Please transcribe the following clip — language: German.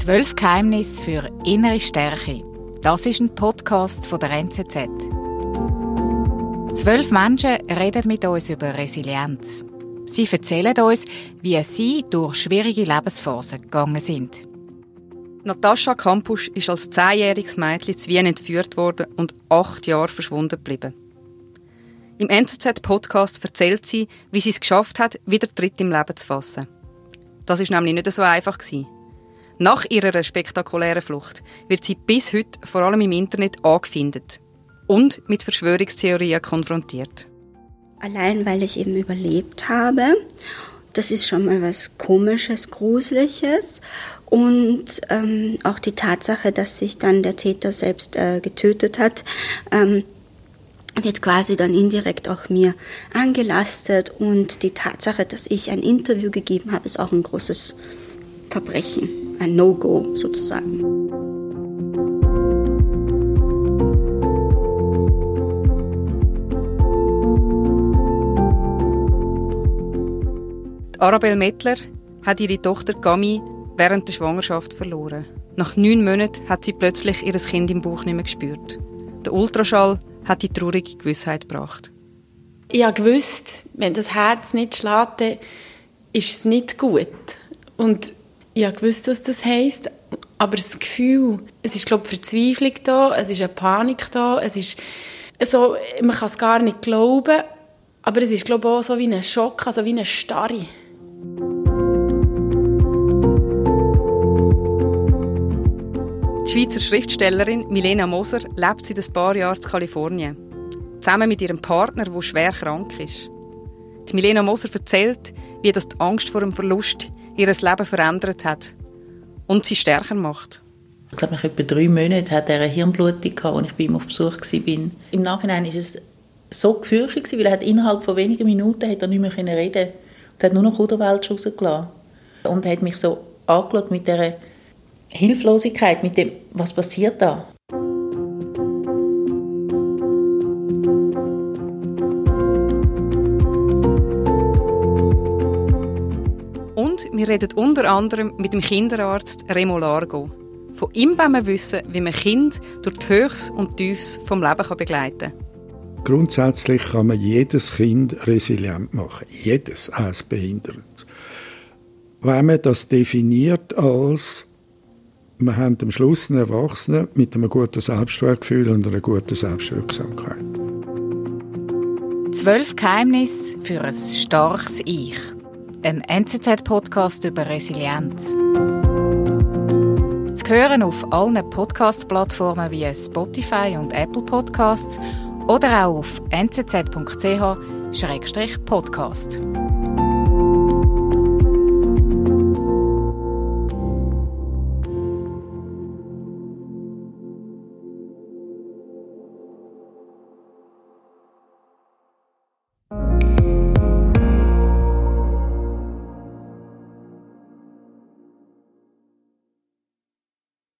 Zwölf Geheimnisse für innere Stärke. Das ist ein Podcast von der NZZ. Zwölf Menschen reden mit uns über Resilienz. Sie erzählen uns, wie sie durch schwierige Lebensphasen gegangen sind. Natascha Kampusch ist als zehnjähriges Mädchen zu Wien entführt worden und acht Jahre verschwunden geblieben. Im NZZ-Podcast erzählt sie, wie sie es geschafft hat, wieder Tritt im Leben zu fassen. Das ist nämlich nicht so einfach gewesen. Nach ihrer spektakulären Flucht wird sie bis heute vor allem im Internet angefindet und mit Verschwörungstheorien konfrontiert. Allein weil ich eben überlebt habe, das ist schon mal was Komisches, Gruseliges. Und ähm, auch die Tatsache, dass sich dann der Täter selbst äh, getötet hat, ähm, wird quasi dann indirekt auch mir angelastet. Und die Tatsache, dass ich ein Interview gegeben habe, ist auch ein großes Verbrechen ein No-Go sozusagen. Arabelle Mettler hat ihre Tochter Gami während der Schwangerschaft verloren. Nach neun Monaten hat sie plötzlich ihr Kind im Bauch nicht mehr gespürt. Der Ultraschall hat die traurige Gewissheit gebracht. Ich habe gewusst, wenn das Herz nicht schlägt, ist es nicht gut. Und ich habe gewusst, was das heisst, aber das Gefühl, es ist glaube ich, Verzweiflung da, es ist eine Panik da, es ist so, man kann es gar nicht glauben, aber es ist glaube ich, auch so wie ein Schock, also wie eine Starre. Die Schweizer Schriftstellerin Milena Moser lebt seit ein paar Jahren in Kalifornien. Zusammen mit ihrem Partner, der schwer krank ist. Die Milena Moser erzählt, wie das die Angst vor dem Verlust ihr Leben verändert hat und sie stärker macht. Ich glaube, nach etwa drei Monaten hatte er eine Hirnblutung, als ich bei ihm auf Besuch war. Im Nachhinein war es so gefürchtet, weil er hat innerhalb von wenigen Minuten hat er nicht mehr reden konnte. Er hat nur noch Unterwelt rausgelassen. Und er hat mich so angeschaut mit dieser Hilflosigkeit, mit dem, was passiert da? Wir reden unter anderem mit dem Kinderarzt Remo Largo. Von ihm wollen wir wissen, wie man Kind durch die Höchst und Tiefs vom Leben begleiten kann. Grundsätzlich kann man jedes Kind resilient machen. Jedes, als behindert. Wenn man das definiert als wir haben am Schluss einen Erwachsenen mit einem guten Selbstwertgefühl und einer guten Selbstwirksamkeit. Zwölf Geheimnisse für ein starkes Ich ein NZZ-Podcast über Resilienz. Zu hören auf allen Podcast-Plattformen wie Spotify und Apple Podcasts oder auch auf nzz.ch-podcast.